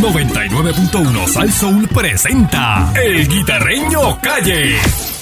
99.1 Sal Soul presenta El Guitarreño Calle.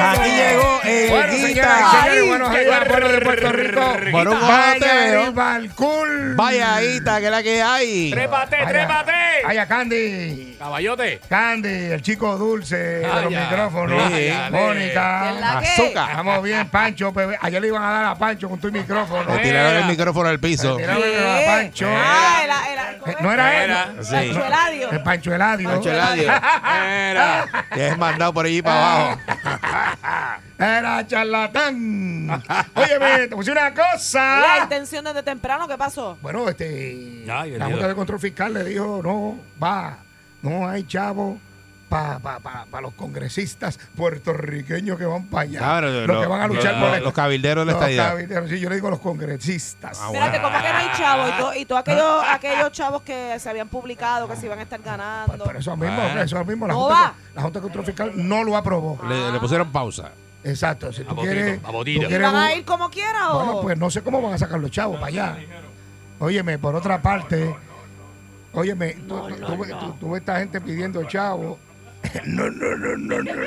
Aquí llegó el Bueno, señoras y señores, buenos días, pueblo de Puerto Rico. Por un ojo Vaya cool. Vaya Guita, que es la que hay. ¡Trépate, Vaya. trépate! Vaya, Candy. Caballote. Candy, el chico dulce de los micrófonos. Sí. Mónica. Azúcar. Estamos bien, Pancho. bebé. Ayer le iban a dar a Pancho con tu micrófono. Le tiraron el micrófono al piso. Tiraron a Pancho. Ah, era, era, Eh, No era él. Era. Sí. Pancho Eladio. El Pancho Eladio. Pancho Eladio. Era. Que es mandado por allí para abajo. Era charlatán. Óyeme, te puse una La cosa. intención desde temprano, ¿qué pasó? Bueno, este, Ay, la. Junta de Control Fiscal le dijo, no, va, no hay chavo para pa, pa, pa los congresistas puertorriqueños que van para allá. Claro, los lo- que van a luchar lo- por lo- el- los cabilderos de la los estadidad. cabilderos, sí, yo le digo los congresistas. Ah, Espérate, ¿cómo que no hay chavos? Y, to- y todos aquellos, aquellos chavos que se habían publicado que se iban a estar ganando. por eso mismo, Bueno. eso mismo la, No Junta, va. la Junta de Control Fiscal no lo aprobó. Le, le pusieron pausa. Exacto, si tú A botito, quieres... a botito. tú ¿Y quieres van a ir como quiera o...? Bueno, pues no sé cómo van a sacar los chavos para allá. Óyeme, por otra parte, óyeme, tú, tú- tú ves- tú- tú ves esta gente pidiendo chavos. no, no, no, no, no.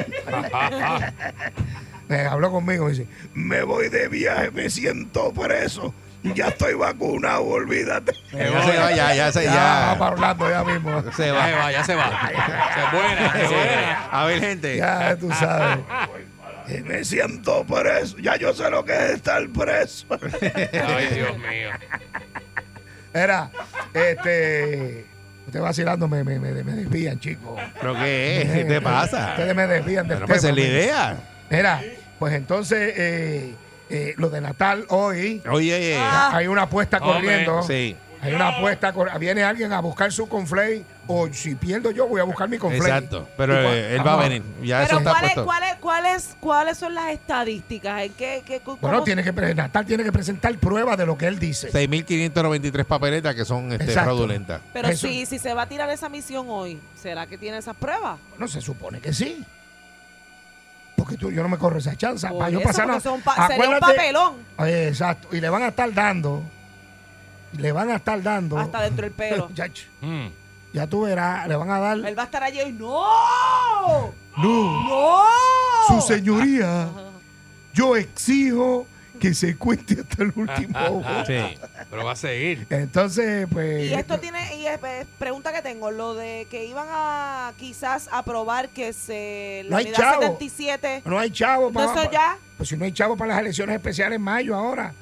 Me habló conmigo y dice, me voy de viaje, me siento preso. Ya estoy vacunado, olvídate. Ya se va, ya, ya se Ya, ya. va para Orlando ya mismo. Se Ya se va. va, ya se va. Se buena, se buena. A ver, gente. Ya tú sabes. Me siento preso. Ya yo sé lo que es estar preso. Ay, Dios mío. Era, este. Usted vacilando me, me, me, me desvían, chicos. ¿Pero qué es? ¿Qué te pasa? Ustedes me desvían del Pero pues es la idea. Mira, pues entonces, eh, eh, lo de Natal hoy, Oye, oye. Ah. hay una apuesta Hombre, corriendo. Sí. Hay una apuesta, viene alguien a buscar su conflay, o si pierdo yo, voy a buscar mi conflay. Exacto. Pero eh, él va a venir. Ya eso Pero ¿cuáles, cuáles, cuáles, ¿cuáles son las estadísticas? ¿En qué, qué, Bueno, tiene que, Natal tiene que presentar pruebas de lo que él dice. 6.593 papeletas que son este, fraudulentas. Pero Eso- si, si se va a tirar esa misión hoy, ¿será que tiene esas pruebas? No se supone que sí. Porque tú, yo no me corro esa chance. Para yo eso, pasar porque a- son pa- sería un papelón Eh, Exacto. Y le van a estar dando. Le van a estar dando. hasta dentro del pelo. Chacho, Mm. ya tú verás, le van a dar. Él va a estar allí y ¡No! No, ¡No! su señoría, yo exijo que se cuente hasta el último ojo. Sí. Pero va a seguir. Entonces, pues. Y esto tiene, y es, es pregunta que tengo, lo de que iban a quizás aprobar que se No la hay chavo. 77, No hay chavo ¿no eso ya? Pues si no hay chavo para las elecciones especiales en mayo ahora,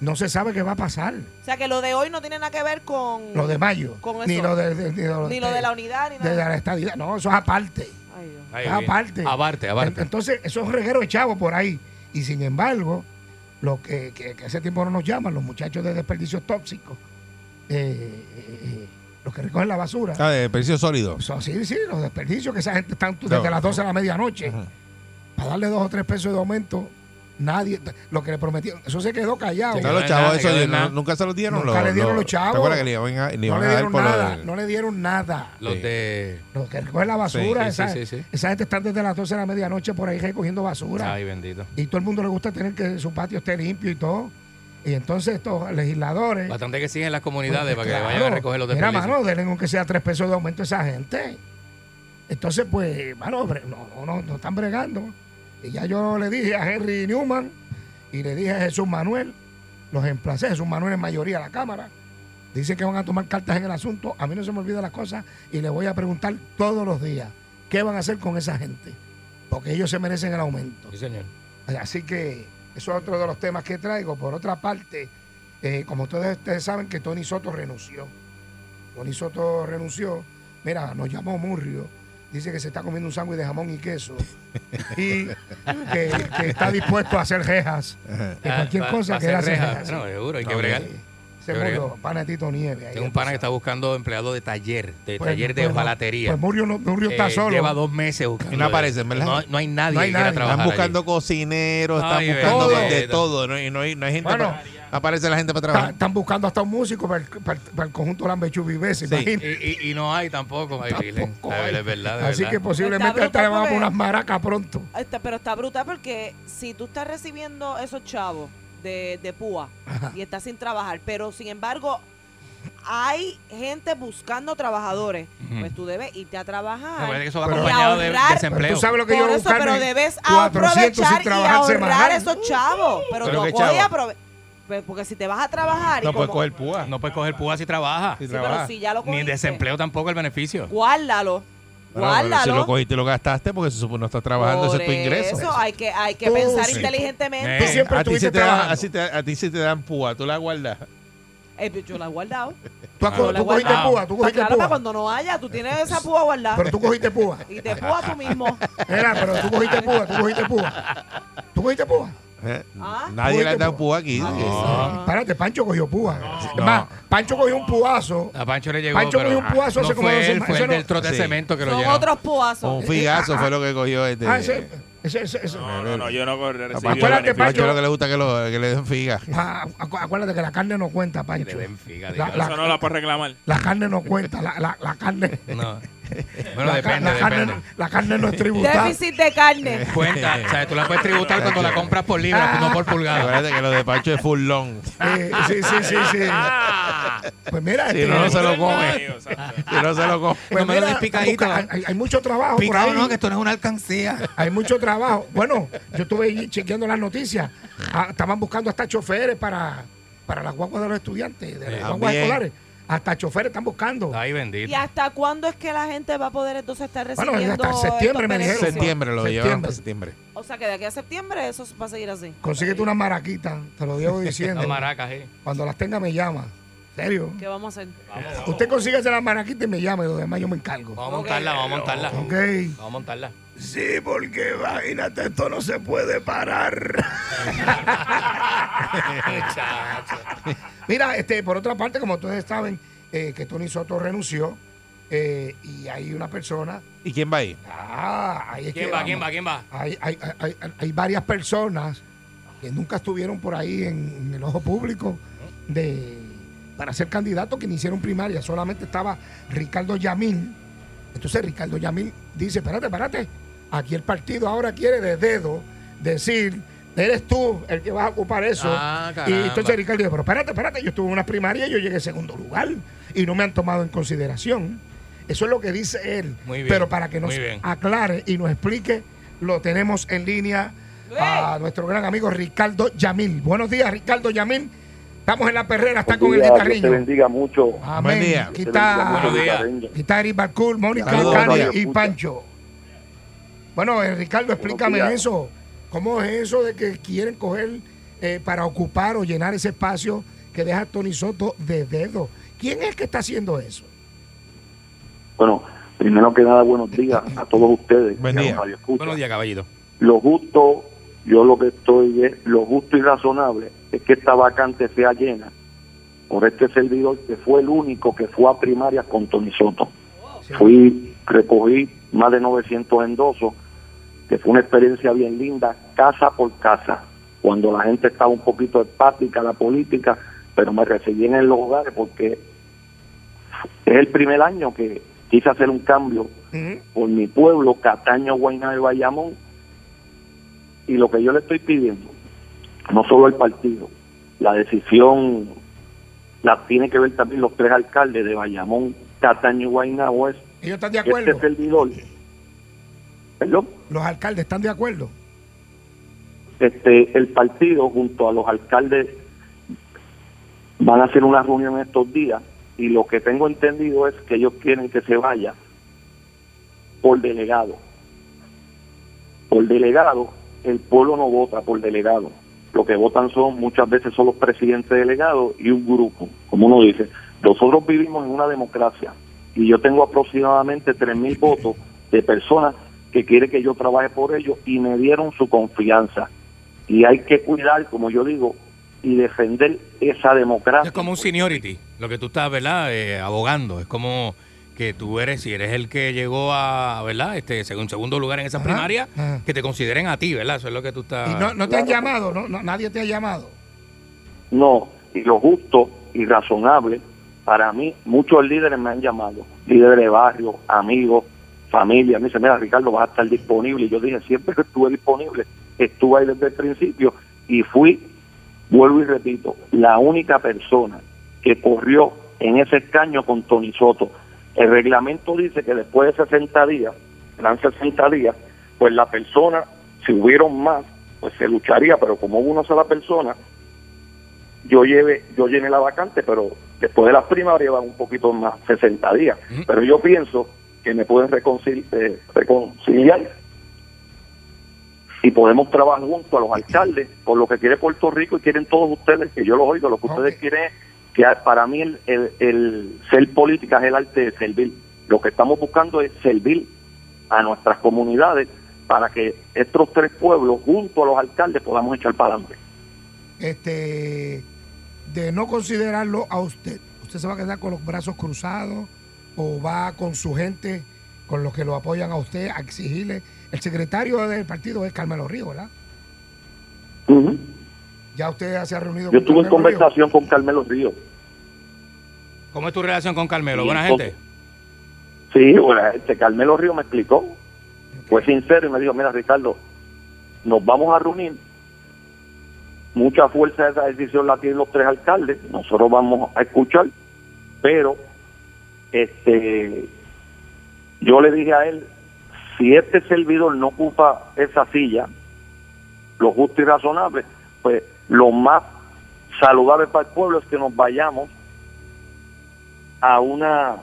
no se sabe qué va a pasar. O sea que lo de hoy no tiene nada que ver con Lo de mayo. Con Ni lo de, de- ni lo ni lo de la unidad ni de nada. la estadidad. No, eso es aparte. Ay, Dios. Ahí Es aparte. Aparte, aparte. Entonces, eso es un reguero de chavo por ahí. Y sin embargo, lo que, que, que hace tiempo no nos llaman, los muchachos de desperdicios tóxicos, eh, eh, eh, los que recogen la basura. Ah, de precio sólido. Eso, sí, sí, los desperdicios que esa gente están No. desde las 12 de la medianoche. Ajá. Para darle dos o tres pesos de aumento, nadie, lo que le prometieron, eso se quedó callado. Sí, No, los chavos, nada, eso, que no nunca se los dieron. Nunca le dieron los chavos. ¿Te acuerdas que le iban a, le no iban le a dar dieron por lo nada, no le dieron nada. Los Sí. de. Los que recogen la basura, Sí, sí, esa, sí, sí, sí. esa gente está desde las 12 de la medianoche por ahí recogiendo basura. Ay, bendito. y todo el mundo le gusta tener que su patio esté limpio y todo. Y entonces estos legisladores. Bastante que siguen las comunidades pues, para que claro, vayan a recoger los Mira, desperdicios. mano, denle aunque sea tres pesos de aumento a esa gente. Entonces, pues, mano, no, no, no, no están bregando. Y ya yo le dije a Henry Newman y le dije a Jesús Manuel, los emplacé, Jesús Manuel en mayoría a la Cámara. Dicen que van a tomar cartas en el asunto. A mí no se me olvida las cosas y le voy a preguntar todos los días qué van a hacer con esa gente. Porque ellos se merecen el aumento. Sí, señor. Así que eso es otro de los temas que traigo. Por otra parte, eh, como ustedes, ustedes saben que Tony Soto renunció. Tony Soto renunció. Mira, nos llamó Murrio. Dice que se está comiendo un sándwich de jamón y queso. y que, que está dispuesto a hacer rejas. De cualquier Ah, pa- cosa que hacer hace rejas. rejas. No, seguro, hay que bregar. Se murió, panetito nieve. ahí Tengo un pana que está buscando empleado de taller, de Pues- taller de pues hojalatería. Pues no, Murrio está Eh, solo. Lleva dos meses buscando. Y no aparecen, ¿verdad? No, no hay nadie No hay que quiera nadie. trabajar Están buscando allí. cocineros, están Ay, buscando de, bendito. de todo. No, y no hay, no hay gente Bueno. para- aparece la gente para Está- trabajar. están buscando hasta un músico para el, para el- para el conjunto Lambechu Vives, Sí. imagínate. Y, y- y no hay tampoco. Ay, Virgen. Tampoco La hay. verdad, Es verdad, de Así verdad. que posiblemente hasta le vamos a poner unas maracas pronto. Este, pero está brutal porque si tú estás recibiendo esos chavos de, de púa y estás sin trabajar, pero sin embargo hay gente buscando trabajadores, pues tú debes irte a No, trabajar. parece que eso va Pero- acompañado de desempleo. Tú sabes lo que Por yo voy a eso, pero debes 400 sin aprovechar y trabajar ahorrar semanal. esos chavos. Pero, Pero no qué coge y chavo. aprove- pues, Porque si te vas a trabajar y No puedes como- coger púa. No puedes coger púa si trabaja. Si Sí, pero trabaja. si ya lo Ni desempleo tampoco el beneficio. guárdalo. Bueno, si lo cogiste y lo gastaste porque se supone no estás trabajando, ese es tu ingreso. Eso hay que, hay que pensar sí. inteligentemente. Tú Eh, siempre a, ti sí te te- a ti sí te dan púa, tú la guardas. Eh, yo la he guardado. Tú, has tú cogiste guardado. púa, tú cogiste claro, púa. cuando no haya, tú tienes esa púa guardada. Pero tú cogiste púa. Y te púa tú mismo. Mira, pero tú cogiste púa, tú cogiste púa. ¿Tú cogiste púa? ¿Eh? Ah. Nadie le ha dado púa. aquí. Ah. Espérate, Pancho cogió púa. Es No. más, Pancho cogió un puazo. A Pancho le llegó, Pancho cogió un puazo no hace como dos semanas. fue el del trote de cemento que lo Son llenó. otros puazos. Un figazo fue lo que cogió este. Ah, ese, ese, ese, ese. No, no, no, yo no Pancho, Acuérdate, Pancho Pancho. lo que le gusta que, lo, que le den figa. Ah, acu- acuérdate que la carne no cuenta, Que Pancho. le den figa, La- diga. la- Eso no la puedo reclamar. La carne no cuenta, la, la, la carne. No. Bueno, la, depende, la carne, depende. la carne no es tributada. Déficit de carne. Cuenta, o sea, tú la puedes tributar cuando la compras por libra, no por pulgada. Acuérdate que lo de Pancho es full long. Eh, sí, sí, sí, sí. Pues mira, Si este, no, no se lo come. Si no se lo come. pues no mira, busca- hay, hay mucho trabajo por Picado ahí. no, que esto no es una alcancía. Hay mucho trabajo. Bueno, yo estuve ahí chequeando las noticias. Ah, estaban buscando hasta choferes para, para las guaguas de los estudiantes, de las guaguas escolares. Hasta choferes están buscando. Ay, ¿Y bendito. hasta cuándo es que la gente va a poder entonces estar Bueno, recibiendo hasta septiembre me dijeron. Septiembre lo para septiembre. O sea que de aquí a septiembre eso va a seguir así. Consíguete una maraquita, te lo llevo diciendo. Las maracas, sí. Cuando las tenga me llama. ¿Serio? ¿Qué vamos a hacer? Usted consigue las maraquitas y me llama y lo demás yo me encargo. Vamos a montarla, vamos a montarla. Ok. Vamos a montarla. Sí, porque imagínate, esto no se puede parar. Mira, este, por otra parte, como ustedes saben, eh, que Tony Soto renunció eh, y hay una persona. ¿Y quién va ahí? Ah, ahí es ¿Quién que va? vamos. ¿Quién va? ¿Quién va? Hay, hay, hay, hay- hay varias personas que nunca estuvieron por ahí en, en el ojo público de, para ser candidato que ni hicieron primaria. Solamente estaba Ricardo Yamil. Entonces Ricardo Yamil dice, espérate, espérate. Aquí el partido ahora quiere de dedo decir, eres tú el que vas a ocupar eso. Ah, y entonces Ricardo dice, pero espérate, espérate, yo estuve en una primaria y yo llegué en segundo lugar y no me han tomado en consideración. Eso es lo que dice él. Muy bien, Pero para que nos aclare y nos explique, lo tenemos en línea a nuestro gran amigo Ricardo Yamil. Buenos días, Ricardo Yamil. Estamos en la perrera, está con el te guitarreño. bendiga mucho. Amén. Buen día. Está Eric Barcool, Mónica, y. Pancho. Bueno, eh, Ricardo, explícame eso. ¿Cómo es eso de que quieren coger eh, para ocupar o llenar ese espacio que deja Tony Soto de dedo? ¿Quién es el que está haciendo eso? Bueno, primero que nada, buenos días a todos ustedes. Buen día. Buenos días, caballito. Lo justo, yo lo que estoy es, lo justo y razonable es que esta vacante sea llena por este servidor que fue el único que fue a primaria con Tony Soto. Fui, recogí más de 900 endosos, que fue una experiencia bien linda, casa por casa, cuando la gente estaba un poquito espática a la política, pero me recibí en los hogares porque es el primer año que quise hacer un cambio Ujú. por mi pueblo, Cataño, Guaynabo y Bayamón, y lo que yo le estoy pidiendo, no solo el partido, la decisión la tiene que ver también los tres alcaldes de Bayamón, Cataño y Guaynabo, es ¿Ellos están de que acuerdo? este servidor, perdón, ¿Los alcaldes están de acuerdo? este, el partido junto a los alcaldes van a hacer una reunión estos días y lo que tengo entendido es que ellos quieren que se vaya por delegado. Por delegado, el pueblo no vota por delegado. Lo que votan son muchas veces son los presidentes delegados y un grupo, como uno dice. nosotros vivimos en una democracia y yo tengo aproximadamente 3.000 votos de personas que quieren que yo trabaje por ellos y me dieron su confianza. Y hay que cuidar, como yo digo, y defender esa democracia. Es como un seniority, lo que tú estás, ¿verdad? Eh, abogando. Es como que tú eres, si eres el que llegó a, ¿verdad? Este, según segundo lugar en esa Ajá, primaria, ajá. que te consideren a ti, ¿verdad? Eso es lo que tú estás. Y no, no te han llamado, no, no, nadie te ha llamado. No, y lo justo y razonable, para mí, muchos líderes me han llamado, líderes de barrio, amigos, familia. Me dicen, mira, Ricardo, vas a estar disponible. Y yo dije, siempre que estuve disponible, estuve ahí desde el principio y fui, vuelvo y repito, la única persona que corrió en ese escaño con Tony Soto. El reglamento dice que después de 60 días, eran 60 días, pues la persona, si hubieron más, pues se lucharía, pero como hubo una sola persona, yo lleve, yo llené la vacante, pero después de las primarias van un poquito más, 60 días. Pero yo pienso que me pueden reconcil- eh, reconciliar. Y podemos trabajar junto a los alcaldes por lo que quiere Puerto Rico y quieren todos ustedes, que yo los oigo, lo que ustedes quieren es que para mí el, el, el ser política es el arte de servir. Lo que estamos buscando es servir a nuestras comunidades para que estos tres pueblos, junto a los alcaldes, podamos echar para adelante. Este, de no considerarlo a usted, ¿usted se va a quedar con los brazos cruzados o va con su gente, con los que lo apoyan a usted, a exigirle? El secretario del partido es Carmelo Río, ¿verdad? Ujú. Ya usted se ha reunido Yo estuve en Carmelo Río? conversación con Carmelo Río. ¿Cómo es tu relación con Carmelo? Buena gente. Sí, bueno, este Carmelo Río me explicó, fue sincero y me dijo, mira Ricardo, nos vamos a reunir, mucha fuerza de esa decisión la tienen los tres alcaldes, nosotros vamos a escuchar, pero este yo le dije a él, si este servidor no ocupa esa silla, lo justo y razonable, pues lo más saludable para el pueblo es que nos vayamos a una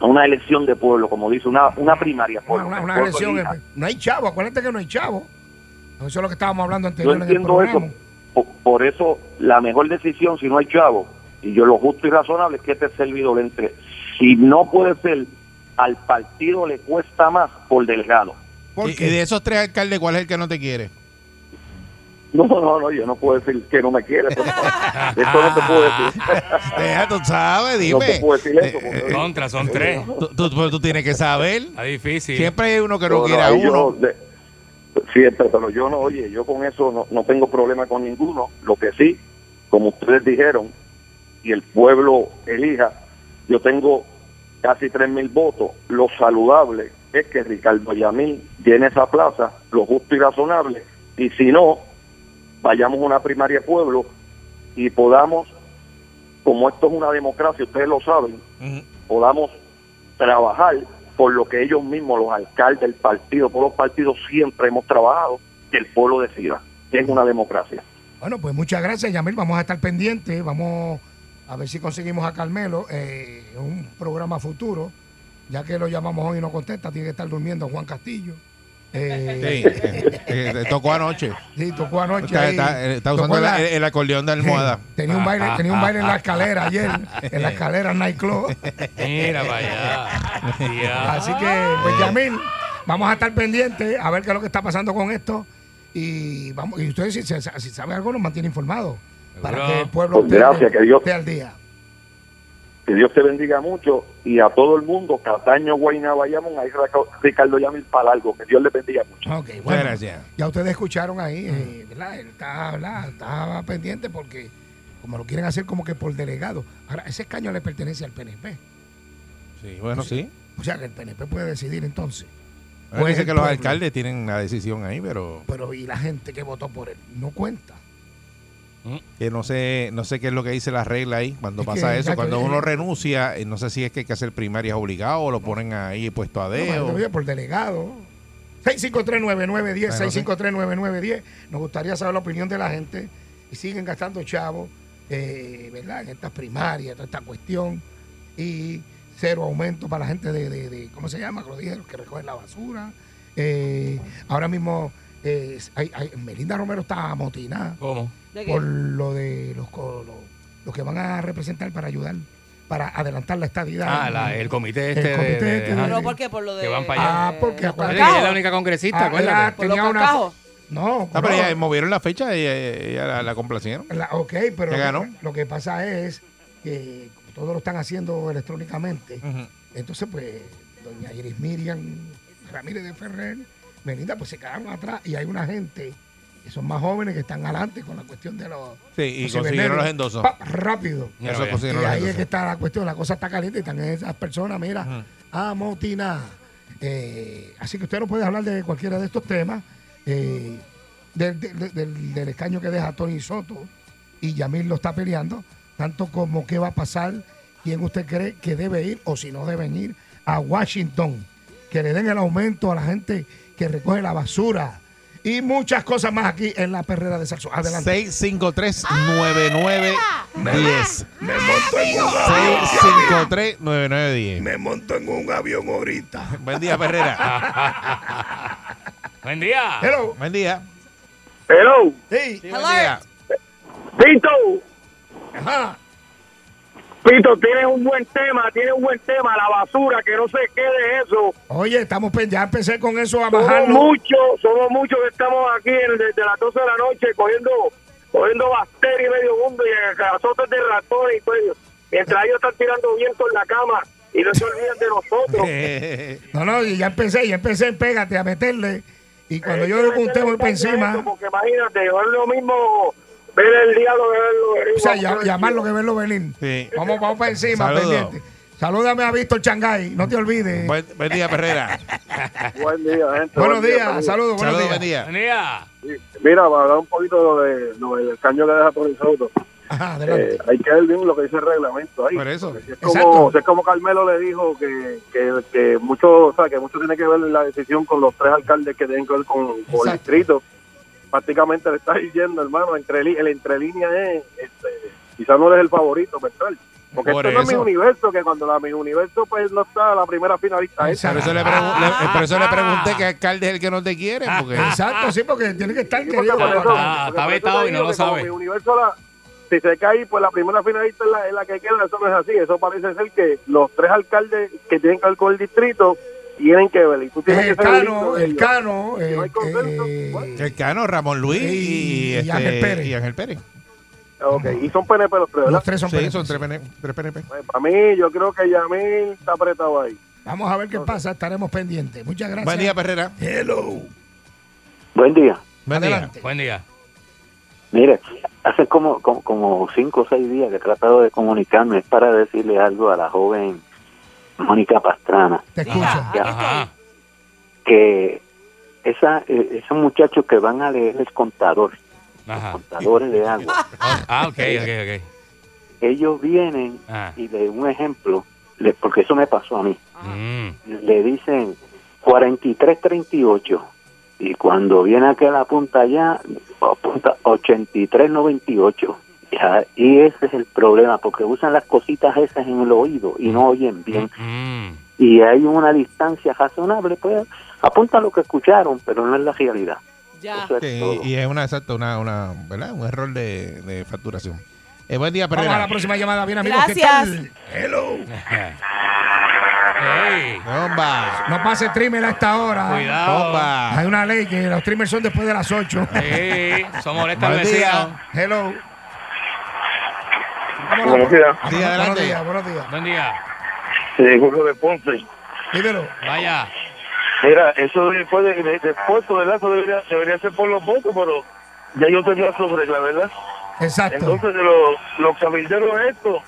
a una elección de pueblo, como dice, una, una primaria. Pueblo, una- elección, eh, no hay chavo, acuérdate que no hay chavo. Eso es lo que estábamos hablando Yo anterior en el entiendo eso, por, por eso la mejor decisión, si no hay chavo, y yo lo justo y razonable es que este servidor entre. Si no puede ser, al partido le cuesta más por delgado. ¿Por Y, y qué? de esos tres alcaldes, ¿cuál es el que no te quiere? No, no, no, yo no puedo decir que no me quiere. por favor. Eso no te puedo decir. Deja, tú sabes, No dime. te puedo decir eso. Eh, porque- Contra, son tres. Tú, tú- tienes que saber. Está difícil. Siempre hay uno que no, No, quiere no, a uno. no- de- siempre, pero yo no, oye, yo con eso no, no tengo problema con ninguno. Lo que sí, como ustedes dijeron, y el pueblo elija, yo tengo casi tres mil votos. Lo saludable es que Ricardo Yamil llene esa plaza, lo justo y razonable, y si no, vayamos a una primaria de pueblo y podamos, como esto es una democracia, ustedes lo saben, podamos trabajar por lo que ellos mismos, los alcaldes, el partido, por los partidos siempre hemos trabajado, que el pueblo decida. Es una democracia. Bueno, pues muchas gracias, Yamil. Vamos a estar pendientes. Vamos a ver si conseguimos a Carmelo eh, en un programa futuro. Ya que lo llamamos hoy y no contesta, tiene que estar durmiendo Juan Castillo. Sí, Eh, eh, eh, tocó anoche. sí, tocó anoche. Está, usando el, la- el acordeón de almohada. Tenía un baile, tenía un baile en la escalera ayer, en la escalera Nightclub. Mira, vaya. Ya. Así que, pues Yamil, vamos a estar pendientes a ver qué es lo que está pasando con esto. Y vamos, y ustedes si, si- si sabe algo nos mantiene informados. Para que el pueblo Pues gracias, que Dios- esté al día. Que Dios te bendiga mucho y a todo el mundo, Cataño, Guaynaba, Bayamón, ahí Ricardo Yamil para algo. Que Dios le bendiga mucho. Ok, bueno. gracias. Ya ustedes escucharon ahí, eh, ¿verdad? Él está, ¿verdad? Estaba pendiente porque como lo quieren hacer como que por delegado. Ahora, ese escaño le pertenece al PNP. Sí, bueno, sí. O sea que el PNP puede decidir entonces. Bueno, dice el que los alcaldes tienen la decisión ahí, pero Pero y la gente que votó por él no cuenta. Que no sé no sé qué es lo que dice la regla ahí cuando Es pasa eso. Cuando uno renuncia, eh, no sé si es que hay que hacer primarias obligadas o lo ponen ahí puesto a dedo. por delegado. 6539910, Bueno, sí. 6539910. Nos gustaría saber la opinión de la gente. Y siguen gastando chavos, eh, ¿verdad? En estas primarias, toda esta cuestión. Y cero aumento para la gente de, de- de- ¿cómo se llama? Que lo dije, los que recogen la basura. Eh, ahora mismo, eh, hay, hay- Melinda Romero está amotinada ¿Cómo? Por lo de los, los, los que van a representar para ayudar para adelantar la estadidad. Ah, la- el comité este. El comité de- de- este de- ¿Pero por qué? Por lo de... Que van para allá. Ah, porque acuérdate Ella es la única congresista, Ah, acuérdate. tenía una- cacajos. No, No, pero no. ya movieron la fecha y ya la, la complacieron. La- ok, pero ¿Ya lo, ganó? que- lo que pasa es que todos lo están haciendo electrónicamente, Ujú. entonces pues doña Iris Miriam Ramírez de Ferrer, Melinda, pues se quedaron atrás y hay una gente que son más jóvenes que están adelante con la cuestión de los... Sí, y los consiguieron los endosos. Pa, rápido. Ya Eso Y los ahí es que está la cuestión, la cosa está caliente y están esas personas, mira, amotina. Eh, así que usted no puede hablar de cualquiera de estos temas, eh, del, del- del- del escaño que deja Tony Soto y Yamil lo está peleando, tanto como qué va a pasar, quién usted cree que debe ir o si no deben ir a Washington, que le den el aumento a la gente que recoge la basura y muchas cosas más aquí en la perrera de Salso. Adelante. 653-9910. Me monto en un 653-9910. Me monto en un avión ahorita. Buen día, Perrera. Buen día. Hello. Buen día. Hello, Sí. Sí, buen día. Pito, Ajá. Pito, tienes un buen tema, tienes un buen tema, la basura, que no se quede eso. Oye, estamos ya empecé con eso a Somos bajarlo. muchos, somos muchos que estamos aquí en- desde las 12 de la noche cogiendo, cogiendo y medio mundo y azotes de ratones y todo. Mientras ellos están tirando viento en la cama y no se olvidan de nosotros. No, no, y ya empecé, ya empecé pégate a meterle. Y cuando yo que un tema para encima, Porque imagínate, es lo mismo ver el diablo que verlo venir. o sea, ya- llamarlo que verlo venir. Sí. Vamos, vamos para encima, Saludos. pendiente. Salúdame a Víctor Changay, no te olvides. Buen, buen día, Perrera. Buen día, gente. buenos buen día, días, saludos, buenos Saludos, buen días. día. Buen día. Mira, para hablar un poquito de lo, de, lo del caño que deja Soto, Ajá, adelante. eh, hay que ver bien lo que dice el reglamento ahí. Por eso. Si es, como, si es como Carmelo le dijo que, que, que mucho, o sea, que mucho tiene que ver la decisión con los tres alcaldes que tienen que ver con, con el distrito. Prácticamente le está diciendo, hermano, entre, li- el entre líneas es, este, quizás no eres el favorito, ¿verdad? Porque Por esto no es mi universo, que cuando la mi universo pues no está la primera finalista. esa. Por eso, le pregun- le- por eso le pregunté qué alcalde es el que no te quiere. Porque Exacto, sí, porque tiene que estar Sí, querido. por eso- Ah, está vetado y no lo que sabe. mi universo la- si se cae, pues la primera finalista es la, es la que queda, eso no es así. Eso parece ser que los tres alcaldes que tienen que ver con el distrito tienen que ver. Y tú tienes El que Cano, el. Cano, Si no eh, eh, bueno. el Cano, Ramón Luis y, Y- y este, Ángel Pérez. y Ángel Pérez. Ok, y son PNP los tres, ¿verdad? los tres son Sí, PNP. son tres PNP. tres PNP. Pues, para mí, yo creo que Yamil está apretado ahí. Vamos a ver qué pasa, estaremos pendientes. Muchas gracias. Buen día, Perrera. Hello. Buen día. Buen día. Buen día. Mire, hace como, como, como cinco o seis días que he tratado de comunicarme para decirle algo a la joven Mónica Pastrana, Te estoy. que esa, eh, esos muchachos que van a leer el contador, Ajá. contadores de agua, Ah, ok, ok, ellos vienen ok. Ah. y de un ejemplo, le- porque eso me pasó a mí, Mm. le dicen 4338 y cuando viene aquel apunta allá, apunta 8398. Ya, y ese es el problema, porque usan las cositas esas en el oído y no oyen bien. Mm. Y hay una distancia razonable, pues apunta lo que escucharon, pero no es la realidad. Ya. Eso es Sí, todo. y es una, exacto, una, una, ¿verdad? un error de, de facturación. Eh, buen día, Vamos a la próxima llamada. Bien, amigos, ¿qué Gracias. tal? Hello. Ey, Bomba. No pase trimmer a esta hora. cuidado. Bomba. Hay una ley que los trimmers son después de las 8. Sí, son molestas Buen vecinos. día. Hello. Buenos días. Buenos adelante. días, buenos días. Buen día. Sí, Julio de Ponce. Dímelo. Vaya. Mira, eso después de, de, de puesto, ¿verdad? Eso debería, debería ser por los votos, pero ya yo tenía su regla, ¿verdad? Exacto. Entonces, de los, los cabilderos estos,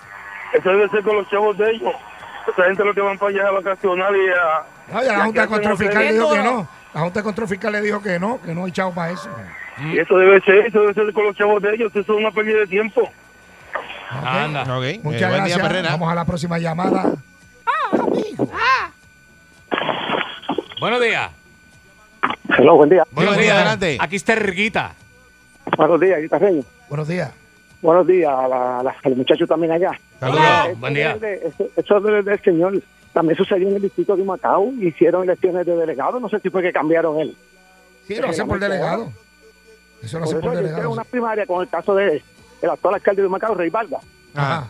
eso debe ser con los chavos de ellos. Esa gente lo que van para allá a vacacionar y a... No, ya la Junta de Control Fiscal dijo que no. La Junta de Control Fiscal le dijo que no, que no hay chavo para eso. Y eso debe ser, eso debe ser con los chavos de ellos. Eso es una pérdida de tiempo. Anda. Eh, Muchas buen día, gracias. Perrera. Vamos a la próxima llamada. Buenos días. Hello, buen día. Buenos buen día, días. adelante. Aquí está Erguita. Buenos días, guitarreño. Buenos días. Buenos días a, la, a la- al muchacho también allá. Saludos. Buen día. Eso, del, del señor también sucedió en el distrito de Macao. Hicieron elecciones de delegados. No sé si fue que cambiaron él. Sí, lo hacen por delegado. Eso lo Por hacen por hicieron delegado. una primaria con el caso de el actual alcalde de Macao, Rey Vargas. Ajá. Ajá.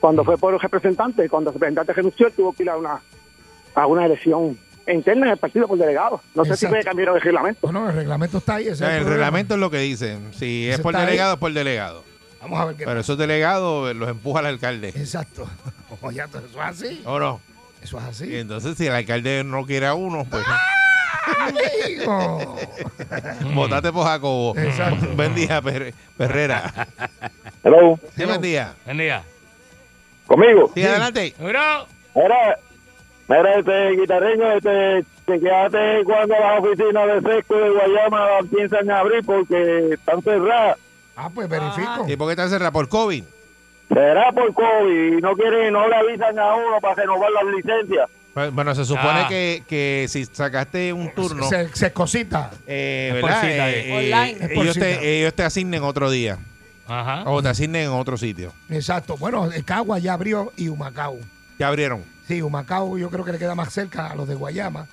cuando fue por los representantes, cuando el representante renunció, él tuvo que ir a una, a una elección interna en el partido por delegado. No sé si me cambiaron el reglamento. No, no, el reglamento está ahí. ese es el reglamento es lo que dicen. Si es por ahí. delegado, es por delegado. Vamos a ver qué Pero esos delegados los empuja el alcalde. Exacto. Oye, eso es así. ¿O no? Eso es Y así. entonces, si el alcalde no quiere a uno, pues Amigo. votate por Jacobo. Exacto. Buen día, Per- Perrera. Hello, Sí, buen día. Buen día. conmigo. Sí, adelante. Bro. Mira, mira, este guitarreño, este, chequeate cuando las oficinas de Sesco de Guayama piensan abrir porque están cerradas. Ah, pues verifico. ¿Y por qué está cerrada? ¿Por COVID? Será por COVID y no quieren, no le avisan a uno para renovar las licencias. Bueno, se supone Ah. que, que si sacaste un turno, Se, se cosita. eh, ¿verdad? cita, Eh, eh. eh, Online. Ellos, te, ellos te asignen otro día Ajá. o te asignen en otro sitio. Exacto. Bueno, el Cagua ya abrió y Humacao. Ya abrieron. Sí, Humacao yo creo que le queda más cerca a los de Guayama.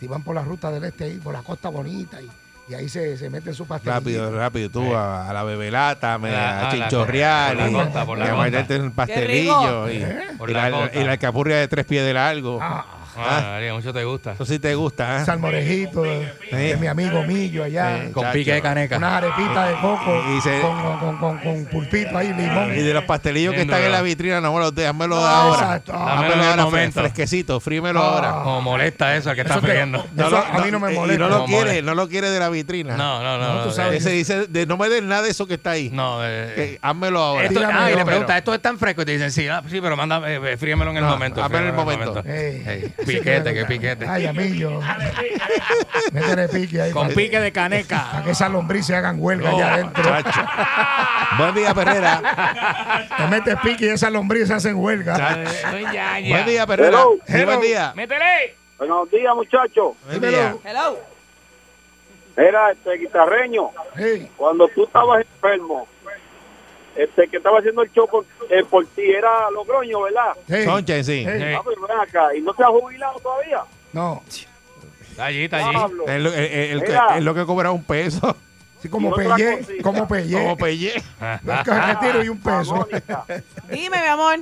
Si van por la ruta del este, ahí, por la costa bonita, y, y ahí se, se meten su pastel. Rápido, rápido. Tú a, a la bebelata, me, La- a la- chinchorreal, por la y, costa, por la y a meterte un pastelillo y, ¿Eh? La costa. y la alcapurria de tres pies de largo. Ah, Ah, María, mucho te gusta. Eso sí te gusta, ¿eh? salmorejito de, de mi amigo Millo allá. Sí. Con Chacho. pique de caneca. Unas arepitas de coco Y se- con, con, con, con- con pulpito ahí, limón. Y de los pastelillos que están en la vitrina, no me los dejes, házmelo No, ahora. exacto. Ah, Dámelo ahora momento. fresquecito, frímelo Ah. ahora. Como molesta eso, que está friendo. A mí no me molesta. Y no lo quiere, no lo quiere de la vitrina. No, no, no. No, tú no, sabes. eh, Ese dice, de, no me den nada de eso que está ahí. No, eh, házmelo ahora. esto- ah, y le pregunta, ¿esto es tan fresco? Y te dicen, sí, ah, sí, pero manda, eh, fríemelo en el No, momento. hazme en el momento. Piquete, gusta. piquete. Ay, amillo. Métele pique ahí. Con para, pique de para caneca. que esas lombrices hagan huelga allá adentro. Buen día, Perrera. Te metes pique y esas lombrices hacen huelga. Buen día, Perrera. Hello. Buen Hello. día. ¡Métele! Buenos días, muchachos. Día. Hello. Era este guitarreño, cuando tú estabas enfermo, este que estaba haciendo el show por, eh, por ti era Logroño, ¿verdad? ey, Sonchen, sí. Ey. Ah, pero ven acá, ¿y no se ha jubilado todavía? No, Está allí, está allí. Pablo. Es lo, el- el- es lo que cobra un peso. sí, como cosita. como pellé. Como pelle. Carreteros y un peso. Mónica. Dime, mi amor.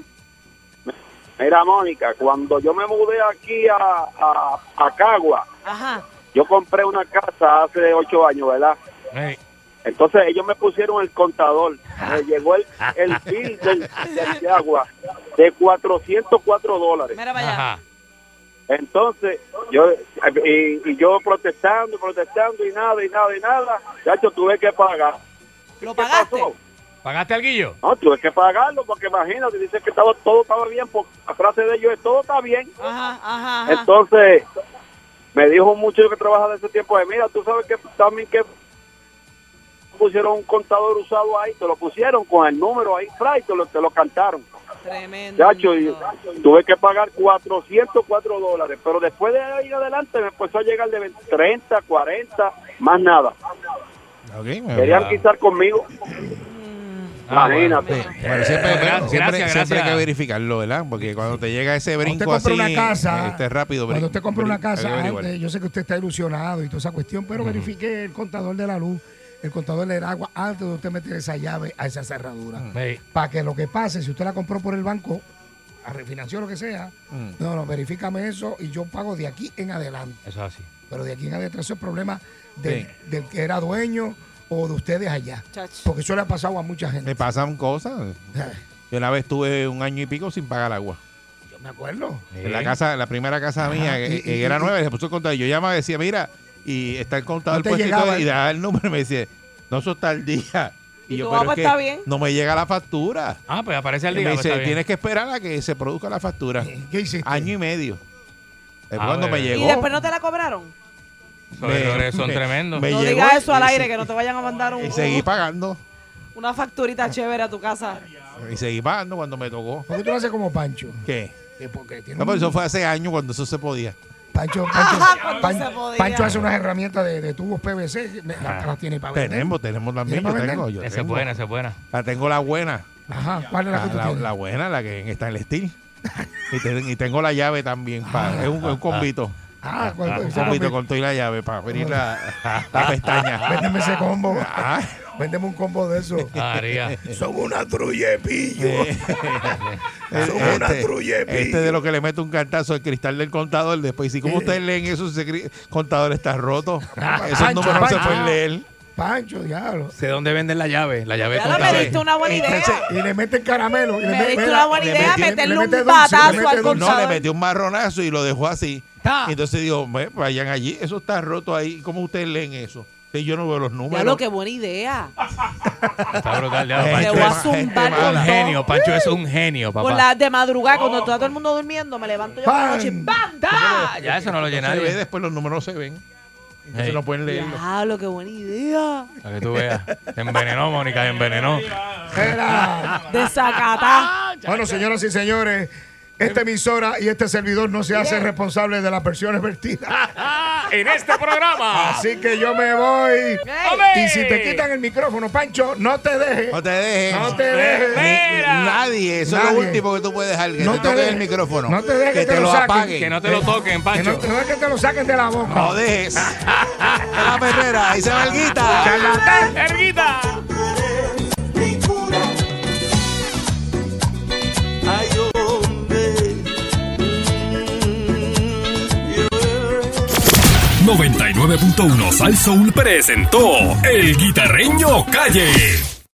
Mira, Mónica, cuando yo me mudé aquí a, a, a Cagua, Ajá. yo compré una casa hace ocho años, ¿verdad? Ey. Entonces ellos me pusieron el contador. Me llegó el, el bill del, del de agua de 404 dólares. Mira. Ajá. Entonces, yo y, y yo protestando, protestando y nada, y nada, y nada. Chacho, tuve que pagar. ¿Lo ¿Qué pagaste? pasó? ¿Pagaste al guillo? No, tuve que pagarlo porque imagínate, dice que estaba, todo estaba bien, porque la frase de ellos es todo está bien. Ajá, ajá, ajá. Entonces, me dijo un muchacho que trabaja de ese tiempo, de, mira, tú sabes que también que pusieron un contador usado ahí, te lo pusieron con el número ahí, fray, te lo, te lo cantaron. Tremendo. Chacho, y tuve que pagar 404 dólares, pero después de ahí en adelante me empezó a llegar de 20, 30, 40, más nada. Querían quitar conmigo. Ah, Imagínate. Sí, bueno, siempre, Gracias, bueno, siempre, gracias, siempre hay que verificarlo, ¿verdad? Porque cuando te llega ese Cuando brinco usted compra así, una casa, este rápido. cuando usted compra una casa, averiguar. antes, yo sé que usted está ilusionado y toda esa cuestión, pero verifique el contador de la luz, el contador del agua, antes de usted meter esa llave a esa cerradura. Ey. Para que lo que pase, si usted la compró por el banco, a refinanciar lo que sea, Mm. no, no, verifícame eso y yo pago de aquí en adelante. Eso es así. Pero de aquí en adelante eso es problema del, Sí. del que era dueño o de ustedes allá. Porque eso le ha pasado a mucha gente. Me pasan cosas. Yo una vez estuve un año y pico sin pagar agua. Yo me acuerdo. En la casa, la primera casa mía, Ajá, que, y- que y- era y- nueva, y se puso el contador. Yo llamaba y decía, mira, y está el contador No puesto y y daba el número y me decía, no, eso está al día. Y, ¿Y yo, tu pero es que está bien? no me llega la factura. Ah, pues aparece al Y día. me pues, dice, está bien. tienes que esperar a que se produzca la factura. ¿Qué hiciste? Año y medio. Después Ah, cuando me bueno. llegó. ¿Y después no te la cobraron? Errores son me- tremendos. me no llegó digas eso al aire, se- que no te vayan a mandar un, Y seguí pagando. una facturita chévere a tu casa. Y seguí pagando cuando me tocó. ¿Por qué tú lo haces como Pancho? ¿Qué? Que porque tiene No, un- pero eso fue hace años cuando eso se podía. Pancho, Pancho, Ajá, Pan-. Pancho hace unas herramientas de, de tubos PVC, la- las tiene para vender. Tenemos, tenemos también. ¿Tiene Yo tengo, yo Esa es tengo. buena, esa es buena. La tengo la buena. Ajá, ¿cuál es la La, que tú la- tienes? la buena, la que está en el steel. y, te- y tengo la llave también. pa- es un, un combito. Ah, ¿cuál- Un ese combito combi- con toda la llave para abrir la, la pestaña. Véndeme ese combo. Ah, Véndeme un combo de eso. María. Son una trulla de pillo. El- Son una de este, este de lo que le mete un cantazo al cristal del contador después. Y como ustedes leen eso, ese contador está roto. Esos números no se pueden leer. Pancho, diablo. ¿De dónde venden la llave? La llave Ya me diste una buena idea. Entonces, y le meten caramelo. Y le Me diste una buena idea, mete- meterle le un mete al dulce. No, le contador. metió un marronazo y lo dejó así. Entonces digo, "Ve, vayan allí, eso está roto ahí. ¿Cómo ustedes leen eso? Si yo no veo los números. Ya lo que buena idea. Está brutal. Ya, Te Pancho voy a zumbar con un todo. genio. Pancho es un genio, Por papá. la de madrugada, cuando está todo el mundo durmiendo, me levanto yo por la noche y ¡Pam! ¡pam! ¡ta! Ya eso no lo se ve, nadie. después los números se ven. Entonces Hey. no pueden leerlo. Diablo, qué buena idea. Para que tú veas. Te envenenó, Mónica, te envenenó. Era. Desacatá. Bueno, señoras y señores, esta emisora y este servidor no se hacen responsables de las versiones vertidas. en este programa. Así que yo me voy. Y si te quitan el micrófono, Pancho, no te dejes. No te dejes. No te dejes. Nadie. Eso es lo último que tú puedes dejar. Que No te te toquen el micrófono. No te dejes que que te te lo lo saquen. apaguen. Que no te lo toquen, Que no, Pancho. no es que te lo saquen de la boca. No dejes. la perrera. Ahí se va el guita. Charlatán. ¡Erguita! 99.1 Sal Soul presentó El Guitarreño Calle.